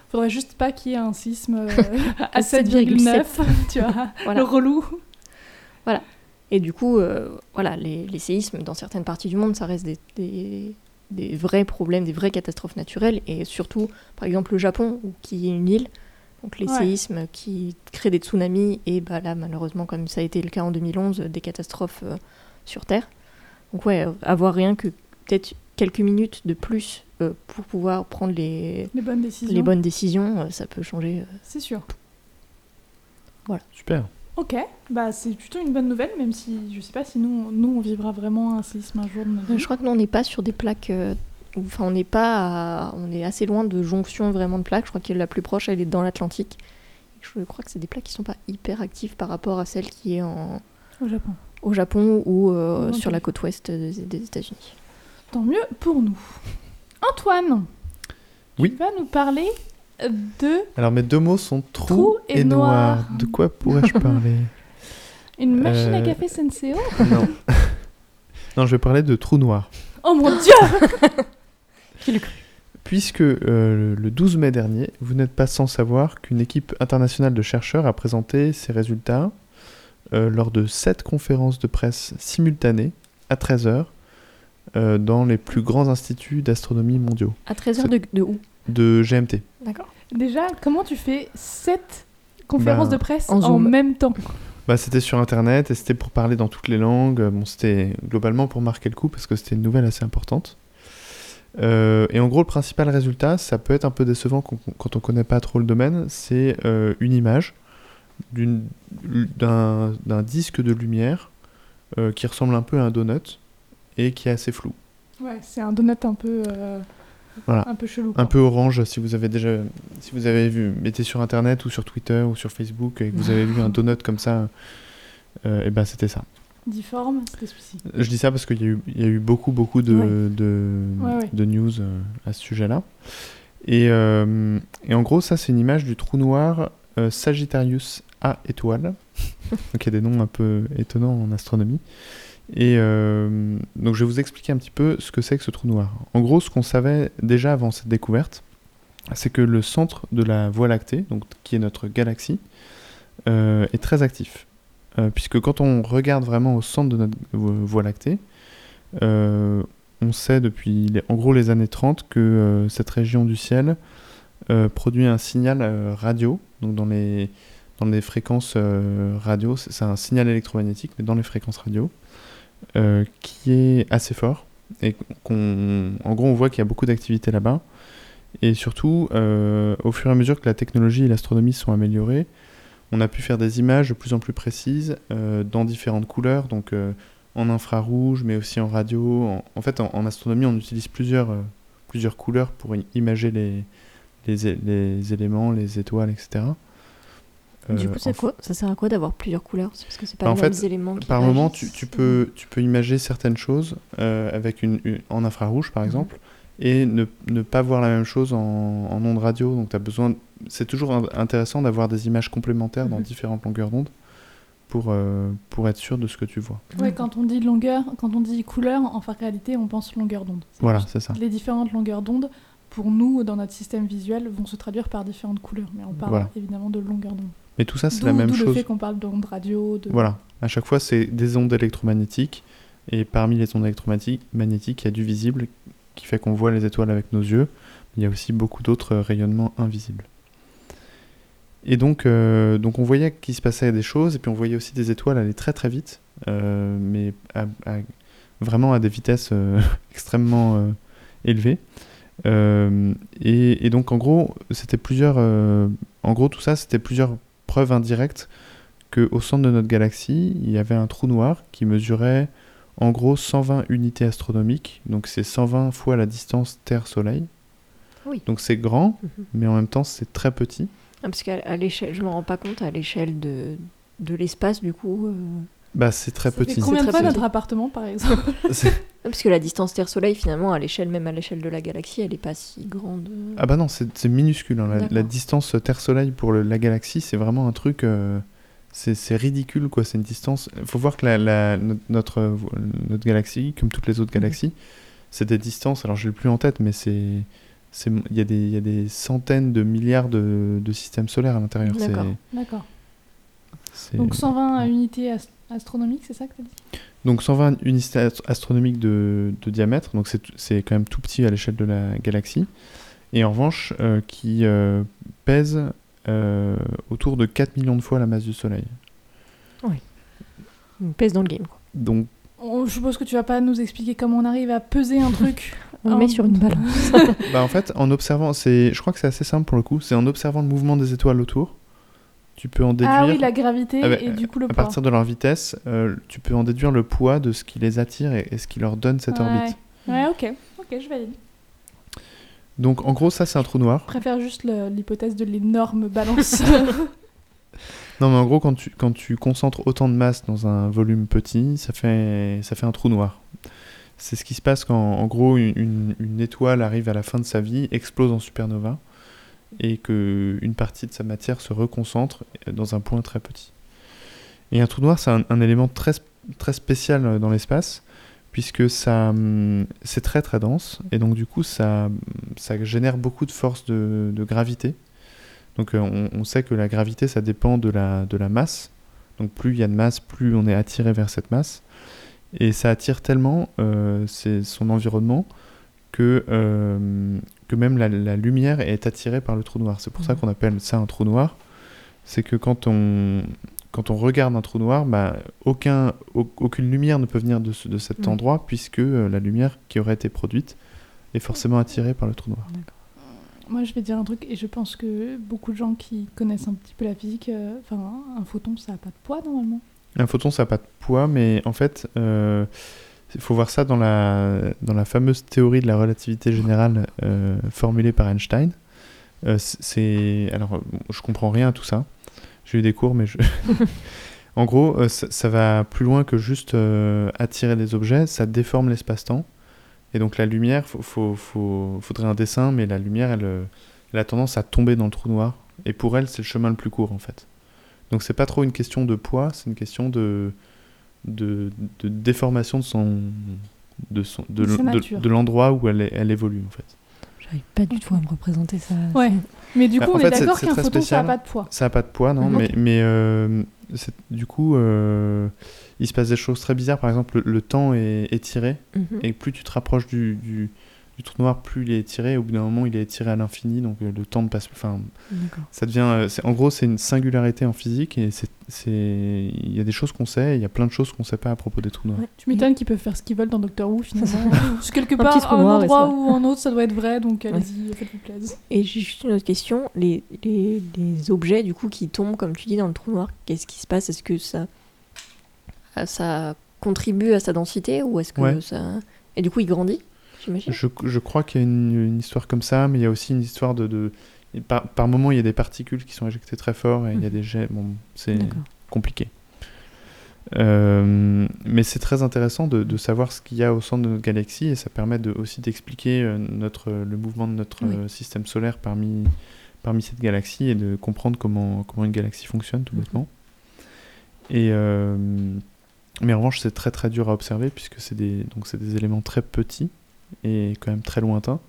Faudrait juste pas qu'il y ait un sisme euh, à À 7,9, tu vois, Voilà. le relou. Et du coup, euh, voilà, les, les séismes dans certaines parties du monde, ça reste des, des- des vrais problèmes, des vraies catastrophes naturelles. Et surtout, par exemple, le Japon, qui est une île, donc les Ouais. séismes qui créent des tsunamis, et bah, là, malheureusement, comme ça a été le cas en 2011, des catastrophes euh, sur Terre. Donc ouais, euh, avoir rien que peut-être quelques minutes de plus euh, pour pouvoir prendre les, Les bonnes décisions. les bonnes décisions, euh, ça peut changer. euh. C'est sûr. Super. Ok, bah c'est plutôt une bonne nouvelle, même si je sais pas si nous, nous on vivra vraiment un séisme un jour de notre vie. Je crois que nous, on n'est pas sur des plaques. Enfin, on n'est pas. à- on est assez loin de jonction vraiment de plaques. Je crois que la plus proche, elle est dans l'Atlantique. Je crois que c'est des plaques qui sont pas hyper actives par rapport à celle qui est en, Au Japon. au Japon ou euh, sur la côte ouest des, des États-Unis. Tant mieux pour nous. Antoine, Oui. tu vas nous parler de Alors mes deux mots sont trou, Trou et et, noir. noir. De quoi pourrais-je parler? Une machine à Euh, café Senseo? Non. non, je vais parler de trou noir. Oh mon dieu Puisque euh, le 12 mai dernier, vous n'êtes pas sans savoir qu'une équipe internationale de chercheurs a présenté ses résultats euh, lors de sept conférences de presse simultanées à 13h dans les plus grands instituts d'astronomie mondiaux, À 13h de, de où? De GMT. D'accord. Déjà, comment tu fais sept conférences Bah, de presse en en, même temps? Bah, c'était sur internet et c'était pour parler dans toutes les langues. Bon, c'était globalement pour marquer le coup parce que c'était une nouvelle assez importante. Euh, et en gros, le principal résultat, ça peut être un peu décevant quand, on connaît pas trop le domaine, c'est euh, une image d'un disque de lumière euh, qui ressemble un peu à un donut et qui est assez flou. Ouais, c'est un donut un peu, Voilà. un peu chelou. Un peu orange, si vous avez déjà, si vous avez vu, mettez sur internet ou sur Twitter ou sur Facebook et que vous avez vu un donut comme ça, et ben c'était ça. Difforme, c'était celui-ci. Je dis ça parce qu'il y, a eu- il y a eu beaucoup, beaucoup de, Ouais. de, Ouais, ouais. de news euh, à ce sujet-là. Et, euh, et en gros, ça, c'est une image du trou noir euh, Sagittarius A étoile. donc, il y a des noms un peu étonnants en astronomie. Et euh, donc, je vais vous expliquer un petit peu ce que c'est que ce trou noir. En gros, ce qu'on savait déjà avant cette découverte, c'est que le centre de la Voie lactée, donc, qui est notre galaxie, est très actif. Euh, puisque quand on regarde vraiment au centre de notre vo- Voie lactée, euh, on sait depuis en gros les années 30 que euh, cette région du ciel produit un signal radio, donc dans les, dans les fréquences radio, c'est un signal électromagnétique, mais dans les fréquences radio, qui est assez fort Et qu'on, en gros, on voit qu'il y a beaucoup d'activités là-bas. Et surtout, au fur et à mesure que la technologie et l'astronomie sont améliorées, on a pu faire des images de plus en plus précises euh, dans différentes couleurs, donc euh, en infrarouge, mais aussi en radio. En, en fait, en, en astronomie, on utilise plusieurs, euh, plusieurs couleurs pour imager les, les, éléments, les étoiles, etc. du coup, quoi Ça sert à quoi d'avoir plusieurs couleurs? Parce que c'est pas Bah, en les mêmes fait, éléments qui Par moment, tu, peux, tu peux imager certaines choses avec une, une- en infrarouge, par Mhm. exemple, et ne, ne pas voir la même chose en, en ondes radio. Donc, tu as besoin. C'est toujours in- intéressant d'avoir des images complémentaires dans Mhm. différentes longueurs d'onde pour, euh, pour être sûr de ce que tu vois. Ouais, quand on dit longueur, quand on dit couleur, en réalité, on pense longueur d'onde. Voilà, c'est ça. Les différentes longueurs d'onde, pour nous, dans notre système visuel, vont se traduire par différentes couleurs. Mais on parle Voilà. évidemment de longueur d'onde. Mais tout ça, c'est la même d'où le chose. fait qu'on parle d'onde radio. De... Voilà. À chaque fois, c'est des ondes électromagnétiques. Et parmi les ondes électromagnétiques, magnétiques, il y a du visible qui fait qu'on voit les étoiles avec nos yeux. Il y a aussi beaucoup d'autres euh, rayonnements invisibles. Et donc, euh, donc on voyait qu'il se passait des choses, et puis on voyait aussi des étoiles aller très très vite, euh, mais vraiment à des vitesses extrêmement élevées. Et, et donc en gros, c'était plusieurs, en gros tout ça, c'était plusieurs preuves indirectes que au centre de notre galaxie, il y avait un trou noir qui mesurait en gros 120 unités astronomiques, donc c'est 120 fois la distance Terre-Soleil. Oui. Donc c'est grand, Mhm. mais en même temps c'est très petit. Ah, parce qu'à l'échelle, je me rends pas compte à l'échelle de, de l'espace, du coup. euh, Bah c'est très Ça fait petit. combien de fois notre appartement, par exemple ah, Parce que la distance Terre-Soleil, finalement, à l'échelle, même à l'échelle de la galaxie, elle est pas si grande. ah bah non, c'est minuscule. hein. La, distance Terre-Soleil pour le- la galaxie, c'est vraiment un truc... euh, c'est ridicule quoi, c'est une distance... Il faut voir que la, la- no- notre, notre galaxie, comme toutes les autres Mhm. galaxies, c'est des distances, alors je l'ai plus en tête, mais c'est... c'est- Il y, a des- il y a des centaines de milliards de, de systèmes solaires à l'intérieur. D'accord. Donc 120 unités ast- astronomiques, c'est ça que tu as dit? Donc 120 unités ast- astronomiques de, de diamètre, donc c'est c'est quand même tout petit à l'échelle de la galaxie. Et en revanche, euh, qui euh, pèse euh, autour de 4 millions de fois la masse du Soleil. On pèse dans le game. Quoi. Donc On- Je suppose que tu vas pas nous expliquer comment on arrive à peser un truc. On le met sur une balance. bah en fait, en observant, c'est, je crois que c'est assez simple pour le coup, c'est en observant le mouvement des étoiles autour, tu peux en déduire, Ah oui, la gravité Ah bah, et du coup le à poids. partir de leur vitesse, euh, tu peux en déduire le poids de ce qui les attire et, et ce qui leur donne cette ouais. orbite. Ouais, ok. Ok, je valide. Donc en gros, ça c'est un trou noir. Je préfère juste l'hypothèse de l'énorme balance. Non, mais en gros, quand tu, quand tu concentres autant de masse dans un volume petit, ça fait, ça fait un trou noir. C'est ce qui se passe quand, en gros, une, une- étoile arrive à la fin de sa vie, explose en supernova, et que une partie de sa matière se reconcentre dans un point très petit. Et un trou noir, c'est un, un élément très, très spécial dans l'espace, puisque ça, hum, c'est très très dense, et donc du coup, ça, ça génère beaucoup de force de, de gravité. Donc euh, on, on sait que la gravité, ça dépend de la, de la masse. Donc plus il y a de masse, plus on est attiré vers cette masse. Et ça attire tellement euh, son environnement que, euh, que même la, la lumière est attirée par le trou noir. C'est pour ça Mhm. qu'on appelle ça un trou noir. C'est que quand on, quand on regarde un trou noir, bah, aucun, au- aucune lumière ne peut venir de, ce- de cet Mhm. endroit puisque euh, la lumière qui aurait été produite est forcément attirée par le trou noir. Moi, je vais dire un truc, et je pense que beaucoup de gens qui connaissent un petit peu la physique, euh, un photon, ça n'a pas de poids normalement. Un photon, ça n'a pas de poids, mais en fait, euh, il faut voir ça dans la, dans la fameuse théorie de la relativité générale euh, formulée par Einstein. Euh, c'est alors, bon, je comprends rien à tout ça. J'ai eu des cours, mais je... en gros, euh, ça, ça va plus loin que juste euh, attirer des objets. Ça déforme l'espace-temps. Et donc la lumière, faut, faut, faut- faudrait un dessin, mais la lumière, elle, euh, elle a tendance à tomber dans le trou noir. Et pour elle, c'est le chemin le plus court, en fait. Donc c'est pas trop une question de poids, c'est une question de, de, de déformation de son de son l'endroit où elle évolue en fait. J'arrive pas du tout à me représenter ça. Ouais. Mais du Ah, coup, on fait, est c'est- d'accord qu'un très photon, ça n'a pas de poids. Ça a pas de poids non, Mhm. mais mais euh, c'est- du coup euh, il se passe des choses très bizarres. Par exemple, le, le temps est étiré Mhm. et plus tu te rapproches du, du, du trou noir, plus il est étiré. Au bout d'un moment, il est étiré à l'infini, donc euh, le temps ne passe. Enfin, D'accord. ça devient. euh, en gros, c'est une singularité en physique et c'est, il y a des choses qu'on sait, il y a plein de choses qu'on sait pas à propos des trous noirs. Ouais. Tu m'étonnes qu'ils peuvent faire ce qu'ils veulent dans Doctor Who finalement. Parce que quelque Un part, petit trou un noir et endroit ou un autre, ça doit être vrai, donc allez-y, faites-vous plaisir. Et j'ai juste une autre question. Les, les, les objets, du coup, qui tombent, comme tu dis, dans le trou noir, qu'est-ce qui se passe? Est-ce que ça, ça contribue à sa densité ou est-ce que Ouais. ça... Et du coup, il grandit, j'imagine Je, je crois qu'il y a une, une histoire comme ça, mais il y a aussi une histoire de. de- par, par moment, il y a des particules qui sont éjectées très fort et il y a des jets. Bon, c'est compliqué. Euh, mais c'est très intéressant de, de savoir ce qu'il y a au centre de notre galaxie et ça permet de, aussi d'expliquer euh, notre, le mouvement de notre Oui. euh, système solaire parmi, parmi cette galaxie et de comprendre comment, comment une galaxie fonctionne tout Mhm. bêtement. Et, euh, mais en revanche, c'est très très dur à observer puisque c'est des, donc des éléments très petits et quand même très lointains.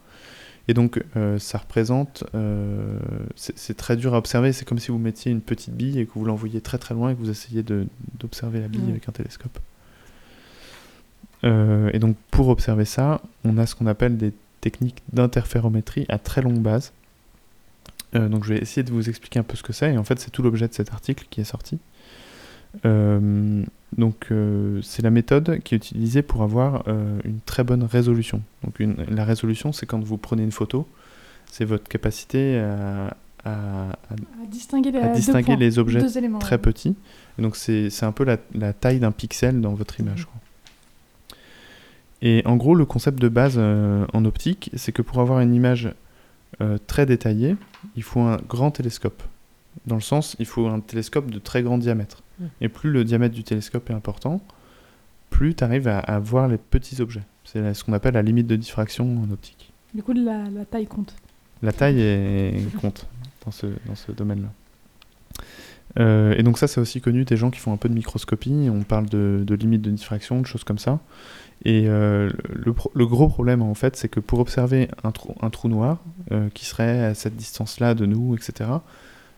Et donc, euh, ça représente. euh, c'est très dur à observer. C'est comme si vous mettiez une petite bille et que vous l'envoyiez très très loin et que vous essayiez de- d'observer la bille avec un télescope. Euh, et donc, pour observer ça, on a ce qu'on appelle des techniques d'interférométrie à très longue base. Donc, je vais essayer de vous expliquer un peu ce que c'est. Et en fait, c'est tout l'objet de cet article qui est sorti. Donc, euh, c'est la méthode qui est utilisée pour avoir euh, une très bonne résolution. Donc, une- la résolution, c'est quand vous prenez une photo, c'est votre capacité à, à- à À distinguer les, À deux distinguer points, les objets éléments, très ouais. petit. Et donc c'est c'est un peu la, la taille d'un pixel dans votre image. quoi. Et en gros, le concept de base euh, en optique, c'est que pour avoir une image très détaillée, il faut un grand télescope. Dans le sens, il faut un télescope de très grand diamètre. Mm. Et plus le diamètre du télescope est important, plus tu arrives à, à voir les petits objets. C'est ce qu'on appelle la limite de diffraction en optique. Du coup, la, la taille compte. La taille est- compte dans ce, dans ce domaine-là. Euh, et donc ça, c'est aussi connu des gens qui font un peu de microscopie. On parle de, de limite de diffraction, de choses comme ça. Et euh, le, pro- le gros problème, en fait, c'est que pour observer un trou, un trou noir euh, qui serait à cette distance-là de nous, etc.,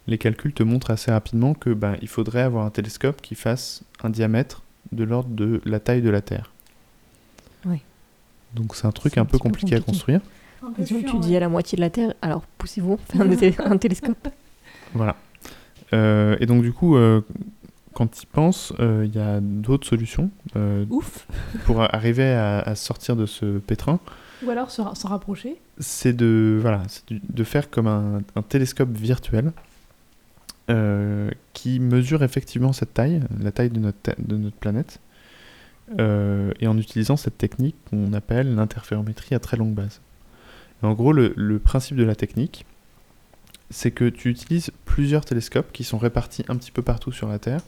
les calculs te montrent assez rapidement que ben, il faudrait avoir un télescope qui fasse un diamètre de l'ordre de la taille de la Terre. Oui. Donc c'est un truc un, un peu compliqué à construire. Peu chiant, tu ouais. dis à la moitié de la Terre, alors poussez-vous, faites un, un télescope. Voilà. Euh, et donc du coup, euh, quand tu y penses, euh, il y a d'autres solutions euh, Ouf. pour arriver à, à sortir de ce pétrin. Ou alors s'en rapprocher. C'est de, voilà, de faire comme un, un télescope virtuel euh, qui mesure effectivement cette taille, la taille de notre, planète, euh, et en utilisant cette technique qu'on appelle l'interférométrie à très longue base. En gros, le, le principe de la technique, c'est que tu utilises plusieurs télescopes qui sont répartis un petit peu partout sur la Terre,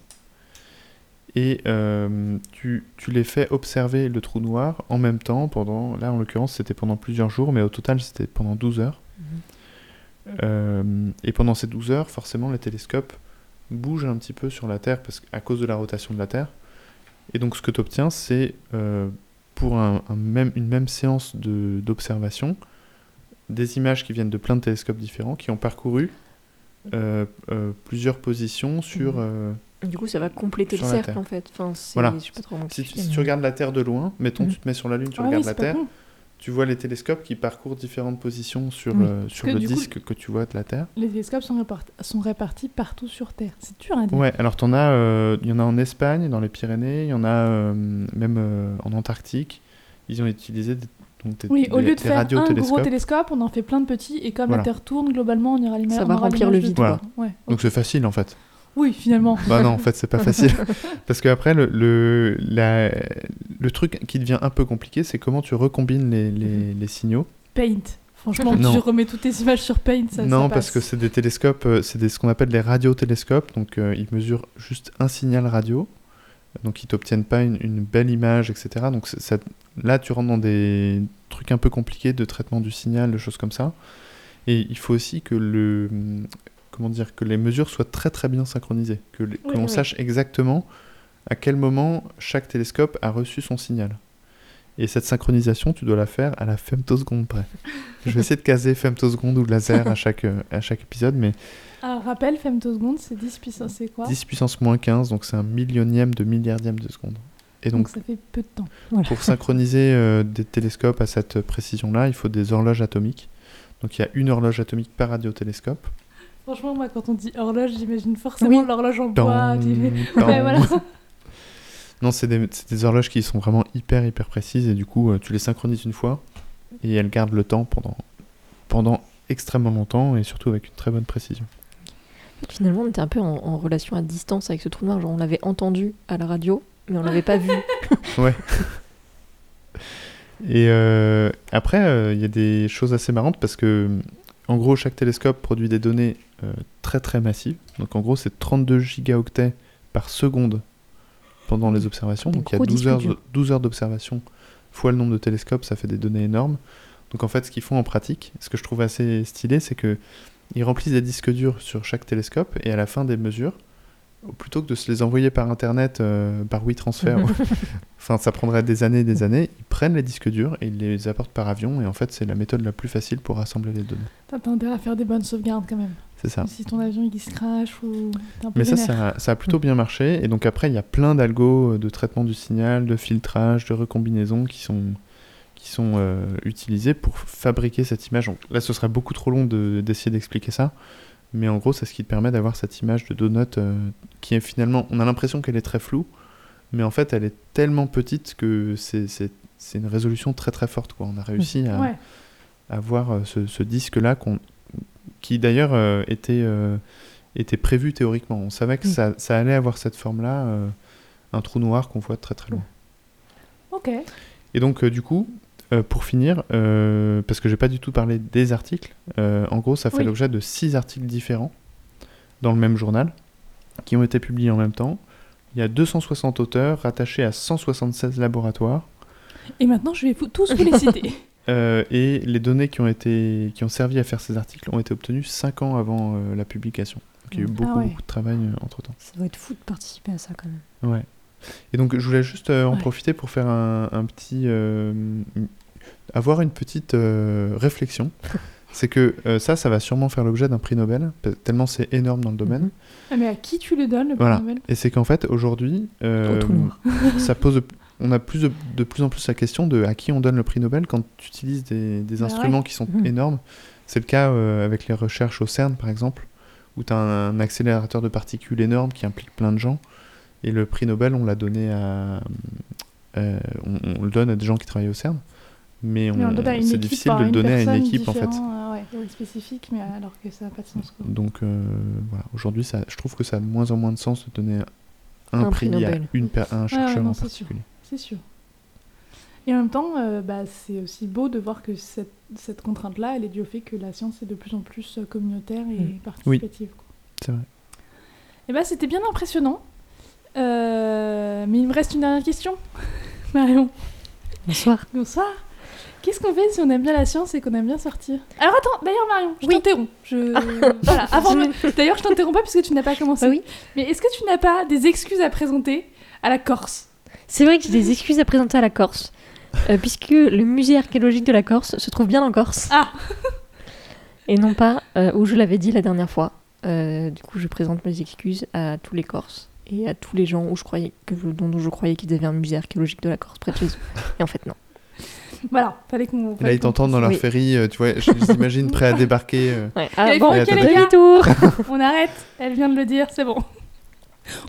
et euh, tu, tu les fais observer le trou noir en même temps pendant, là en l'occurrence c'était pendant plusieurs jours, mais au total c'était pendant 12 heures. Euh, et pendant ces 12 heures, forcément, les télescopes bougent un petit peu sur la Terre parce qu'à cause de la rotation de la Terre. Et donc, ce que tu obtiens, c'est euh, pour un, un même, une même séance de- d'observation, des images qui viennent de plein de télescopes différents qui ont parcouru euh, euh, plusieurs positions sur. Mhm. euh, Du coup, ça va compléter le cercle en fait. Enfin, Voilà. Je sais pas trop comment si, tu, si regardes la Terre de loin, mettons, Mhm. tu te mets sur la Lune, tu Ah regardes la Terre. Tu vois les télescopes qui parcourent différentes positions sur, Oui. euh, sur que le coup- disque que tu vois de la Terre. Les télescopes sont, répartis, sont répartis partout sur Terre. C'est dur à dire. Ouais, alors t'en as, euh, il y en a en Espagne, dans les Pyrénées, il y en a euh, même euh, en Antarctique. Ils ont utilisé des, donc des, Oui, au des- lieu de faire un gros télescope, on en fait plein de petits, et comme Voilà. la Terre tourne, globalement, on ira l'image. Ça va remplir le vide, Voilà. Ouais. Donc c'est facile en fait. Oui, finalement. bah non, en fait c'est pas facile. Parce qu'après, le, le, la- le truc qui devient un peu compliqué, c'est comment tu recombines les, les, les signaux. Paint. Franchement, Non. tu remets toutes tes images sur Paint, ça non, ça parce que c'est des télescopes, euh, c'est des- ce qu'on appelle les radiotélescopes. Donc euh, ils mesurent juste un signal radio. Donc ils t'obtiennent pas une, une belle image, etc. Donc ça- là, tu rentres dans des trucs un peu compliqués de traitement du signal, de choses comme ça. Et il faut aussi que le comment dire que les mesures soient très très bien synchronisées, que, Oui, l'on oui. sache exactement à quel moment chaque télescope a reçu son signal. Et cette synchronisation, tu dois la faire à la femtoseconde près. Je vais essayer de caser femtoseconde ou laser à chaque, euh, à chaque épisode, mais Un rappel, femtoseconde, c'est 10 puissance, c'est quoi? 10 puissance moins 15, donc c'est un millionième de milliardième de seconde. Et Donc donc, ça fait peu de temps. pour synchroniser euh, des télescopes à cette précision-là, il faut des horloges atomiques. Donc il y a une horloge atomique par radiotélescope. Franchement, moi, quand on dit horloge, j'imagine forcément Oui. l'horloge en bois. Qui. Ouais, voilà. Non, c'est des, horloges qui sont vraiment hyper hyper précises et du coup euh, tu les synchronises une fois et elles gardent le temps pendant, pendant extrêmement longtemps et surtout avec une très bonne précision. Finalement, on était un peu en, en relation à distance avec ce trou noir. Genre, on l'avait entendu à la radio, mais on l'avait pas vu. Et euh, après, euh, il y a des choses assez marrantes parce que, en gros, chaque télescope produit des données euh, très très massives. Donc, en gros, c'est 32 gigaoctets par seconde pendant les observations. Donc, il y a gros 12 disques heures, durs. 12 heures d'observation fois le nombre de télescopes, ça fait des données énormes. Donc, en fait, ce qu'ils font en pratique, ce que je trouve assez stylé, c'est que ils remplissent des disques durs sur chaque télescope et à la fin des mesures, plutôt que de se les envoyer par internet, euh, par WeTransfer, enfin ça prendrait des années et des années, ils prennent les disques durs et ils les apportent par avion et en fait c'est la méthode la plus facile pour rassembler les données. T'as intérêt à faire des bonnes sauvegardes quand même. C'est ça. Si ton avion il se crash ou. t'es un peu Mais ça, ça, a- ça a plutôt bien marché. Et donc après, il y a plein d'algos euh, de traitement du signal, de filtrage, de recombinaison qui sont, qui sont euh, utilisés pour fabriquer cette image. Donc, là, ce serait beaucoup trop long de- d'essayer d'expliquer ça. Mais en gros, c'est ce qui te permet d'avoir cette image de donut euh, qui est finalement... On a l'impression qu'elle est très floue, mais en fait, elle est tellement petite que c'est une résolution très très forte. Quoi. On a réussi à, Ouais. à voir euh, ce, ce disque-là, qui d'ailleurs euh, était, euh, était prévu théoriquement. On savait que Mm. ça, ça allait avoir cette forme-là, un trou noir qu'on voit très très loin. Ok. Et donc, du coup, euh, pour finir, euh, parce que j'ai pas du tout parlé des articles, euh, en gros, ça fait Oui. l'objet de six articles différents dans le même journal, qui ont été publiés en même temps. Il y a 260 auteurs rattachés à 176 laboratoires. Et maintenant, je vais vous- tous vous les citer. Et les données qui ont, été, qui ont servi à faire ces articles ont été obtenues 5 ans avant la publication. Donc il y a eu Ah beaucoup, ouais. beaucoup de travail euh, entre-temps. Ça doit être fou de participer à ça quand même. Ouais. Et donc je voulais juste euh, en Ouais. profiter pour faire un, un petit... euh, avoir une petite euh, réflexion. C'est que euh, ça, ça va sûrement faire l'objet d'un prix Nobel, tellement c'est énorme dans le domaine. Mhm. Ah, mais à qui tu le donnes, le prix Voilà. Nobel? Et c'est qu'en fait, aujourd'hui, euh, ça pose on a plus de, de plus en plus la question de à qui on donne le prix Nobel quand tu utilises des, des Bah instruments qui sont Mhm. énormes. C'est le cas euh, avec les recherches au CERN, par exemple, où tu as un, un accélérateur de particules énorme qui implique plein de gens. Et le prix Nobel, on l'a donné à. euh, on, on le donne à des gens qui travaillent au CERN. Mais, on- Mais on le donne à une c'est difficile de le donner à une équipe, en fait. euh, ouais, oui, spécifique, mais alors que ça n'a pas de sens. Quoi. Donc euh, voilà, aujourd'hui, ça- je trouve que ça a de moins en moins de sens de donner un, Un prix prix, à, une per- à un chercheur non, en c'est sûr. particulier. C'est sûr. Et en même temps, euh, bah, c'est aussi beau de voir que cette, cette contrainte-là, elle est due au fait que la science est de plus en plus communautaire et Mm. participative. quoi. C'est vrai. Et bah, c'était bien impressionnant. Euh, mais il me reste une dernière question. Marion, Bonsoir. bonsoir. Qu'est-ce qu'on fait si on aime bien la science et qu'on aime bien sortir? Alors attends, d'ailleurs Marion, je Oui. t'interromps. Je... voilà, avant de- D'ailleurs, je t'interromps pas puisque tu n'as pas commencé. Ah oui. Mais est-ce que tu n'as pas des excuses à présenter à la Corse? C'est vrai que j'ai des excuses à présenter à la Corse, euh, puisque le musée archéologique de la Corse se trouve bien en Corse. Ah. Et non pas euh, où je l'avais dit la dernière fois. Euh, du coup, je présente mes excuses à tous les Corses et à tous les gens où je croyais que je- dont je croyais qu'ils avaient un musée archéologique de la Corse près de chez eux. Et en fait, non. Voilà, fallait qu'on. Là, ils t'entendent dans leur Oui. ferry, euh, tu vois, je les imagine prêts à débarquer. euh. Ouais. Ah, bon, gars, demi-tour on arrête. Elle vient de le dire, c'est bon.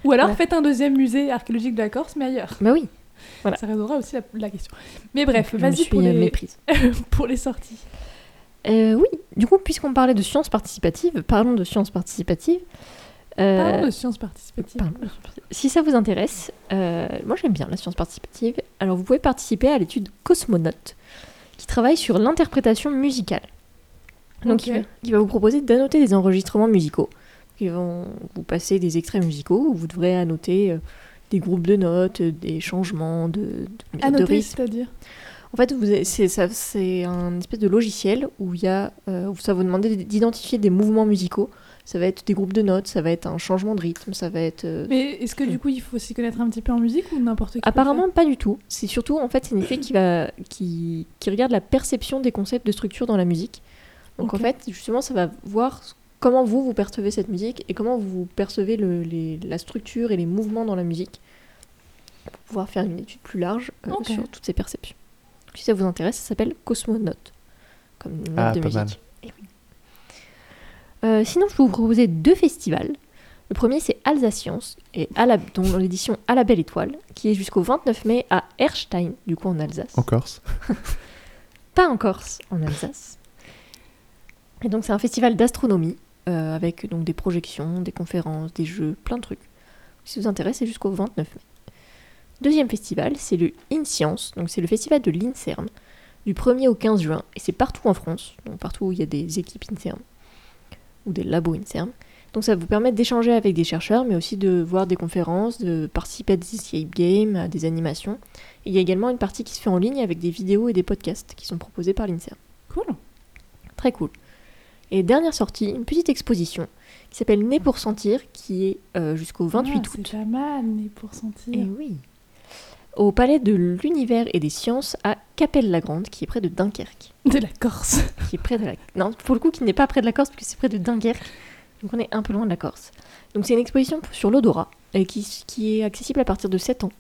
Ou alors Ouais. faites un deuxième musée archéologique de la Corse, mais ailleurs. Bah oui, Voilà. Ça résoudra aussi la, la question. Mais bref, vas-y pour euh, les, méprise. pour les sorties. Euh, oui, du coup, puisqu'on parlait de sciences participatives, parlons de sciences participatives. Euh, Parlons de sciences participatives. Si ça vous intéresse, euh, moi j'aime bien la science participative. Alors vous pouvez participer à l'étude Cosmonaute, qui travaille sur l'interprétation musicale. Donc Ok. il, va, il va vous proposer d'annoter des enregistrements musicaux. Ils vont vous passer des extraits musicaux où vous devrez annoter euh, des groupes de notes, des changements de, de, de Annoter, rythme. c'est-à-dire? En fait, c'est un espèce de logiciel où il y a, euh, où ça va vous demander d'identifier des mouvements musicaux. Ça va être des groupes de notes, ça va être un changement de rythme, ça va être euh, Mais est-ce que du coup il faut s'y connaître un petit peu en musique ou n'importe qui Apparemment pas du tout. C'est surtout en fait c'est une étude qui va qui, qui regarde la perception des concepts de structure dans la musique. Donc en fait justement ça va voir comment vous vous percevez cette musique et comment vous percevez le, les- la structure et les mouvements dans la musique. pour pouvoir faire une étude plus large euh, sur toutes ces perceptions. Si ça vous intéresse, ça s'appelle Cosmonaute, comme note Ah, de pas musique. mal. Euh, sinon, je peux vous proposer deux festivals. Le premier, c'est Alsacience, et à la, dont l'édition À la Belle Étoile, qui est jusqu'au 29 mai à Erstein, du coup en Alsace. En Corse. Pas en Corse, en Alsace. Et donc c'est un festival d'astronomie euh, avec donc des projections, des conférences, des jeux, plein de trucs. Si ça vous intéresse, c'est jusqu'au 29 mai. Deuxième festival, c'est le InScience, donc c'est le festival de l'INSERM, du 1er au 15 juin, et c'est partout en France, donc partout où il y a des équipes INSERM ou des labos INSERM. Donc ça vous permettre d'échanger avec des chercheurs, mais aussi de voir des conférences, de participer à des escape games, à des animations. Et il y a également une partie qui se fait en ligne avec des vidéos et des podcasts qui sont proposés par l'INSERM. Cool. Très cool. Et dernière sortie, une petite exposition qui s'appelle Né pour sentir, qui est euh, jusqu'au 28 Ah, août. C'est pas mal, mais pour sentir. Et oui. Au Palais de l'Univers et des Sciences à Capelle-la-Grande, qui est près de Dunkerque. De la Corse. Qui est près de la... Non, pour le coup, qui n'est pas près de la Corse, parce que c'est près de Dunkerque. Donc on est un peu loin de la Corse. Donc c'est une exposition sur l'odorat, et qui, qui est accessible à partir de 7 ans.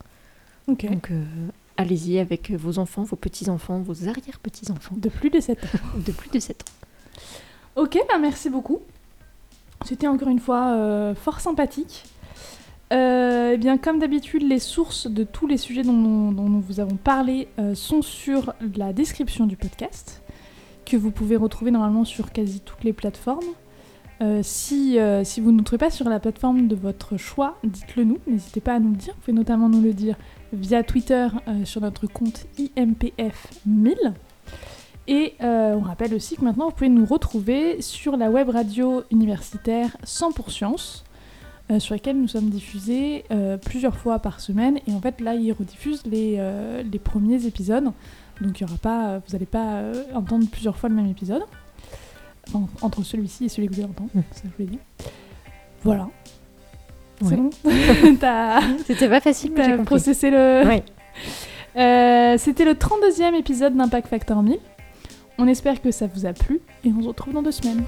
Ok. Donc euh, allez-y avec vos enfants, vos petits-enfants, vos arrière-petits-enfants De plus de 7 ans. de plus de 7 ans. Ok, bah merci beaucoup. C'était encore une fois euh, fort sympathique. Euh, eh bien, comme d'habitude, les sources de tous les sujets dont nous, vous avons parlé euh, sont sur la description du podcast, que vous pouvez retrouver normalement sur quasi toutes les plateformes. Euh, si, si vous ne nous trouvez pas sur la plateforme de votre choix, dites-le nous, n'hésitez pas à nous le dire. Vous pouvez notamment nous le dire via Twitter sur notre compte IMPF1000. Et on rappelle aussi que maintenant vous pouvez nous retrouver sur la web radio universitaire 100 pour science, euh, sur laquelle nous sommes diffusés euh, plusieurs fois par semaine. Et en fait là ils rediffusent les, euh, les premiers épisodes. Donc il y aura pas, vous n'allez pas euh, entendre plusieurs fois le même épisode. Enfin, entre celui-ci et celui que vous allez entendre, Mm. c'est ça je voulais dire. Voilà. C'est Ouais. bon C'était pas facile, mais j'ai processé le... Ouais. Euh, C'était le 32e épisode d'Impact Factor 1000. On espère que ça vous a plu et on se retrouve dans deux semaines.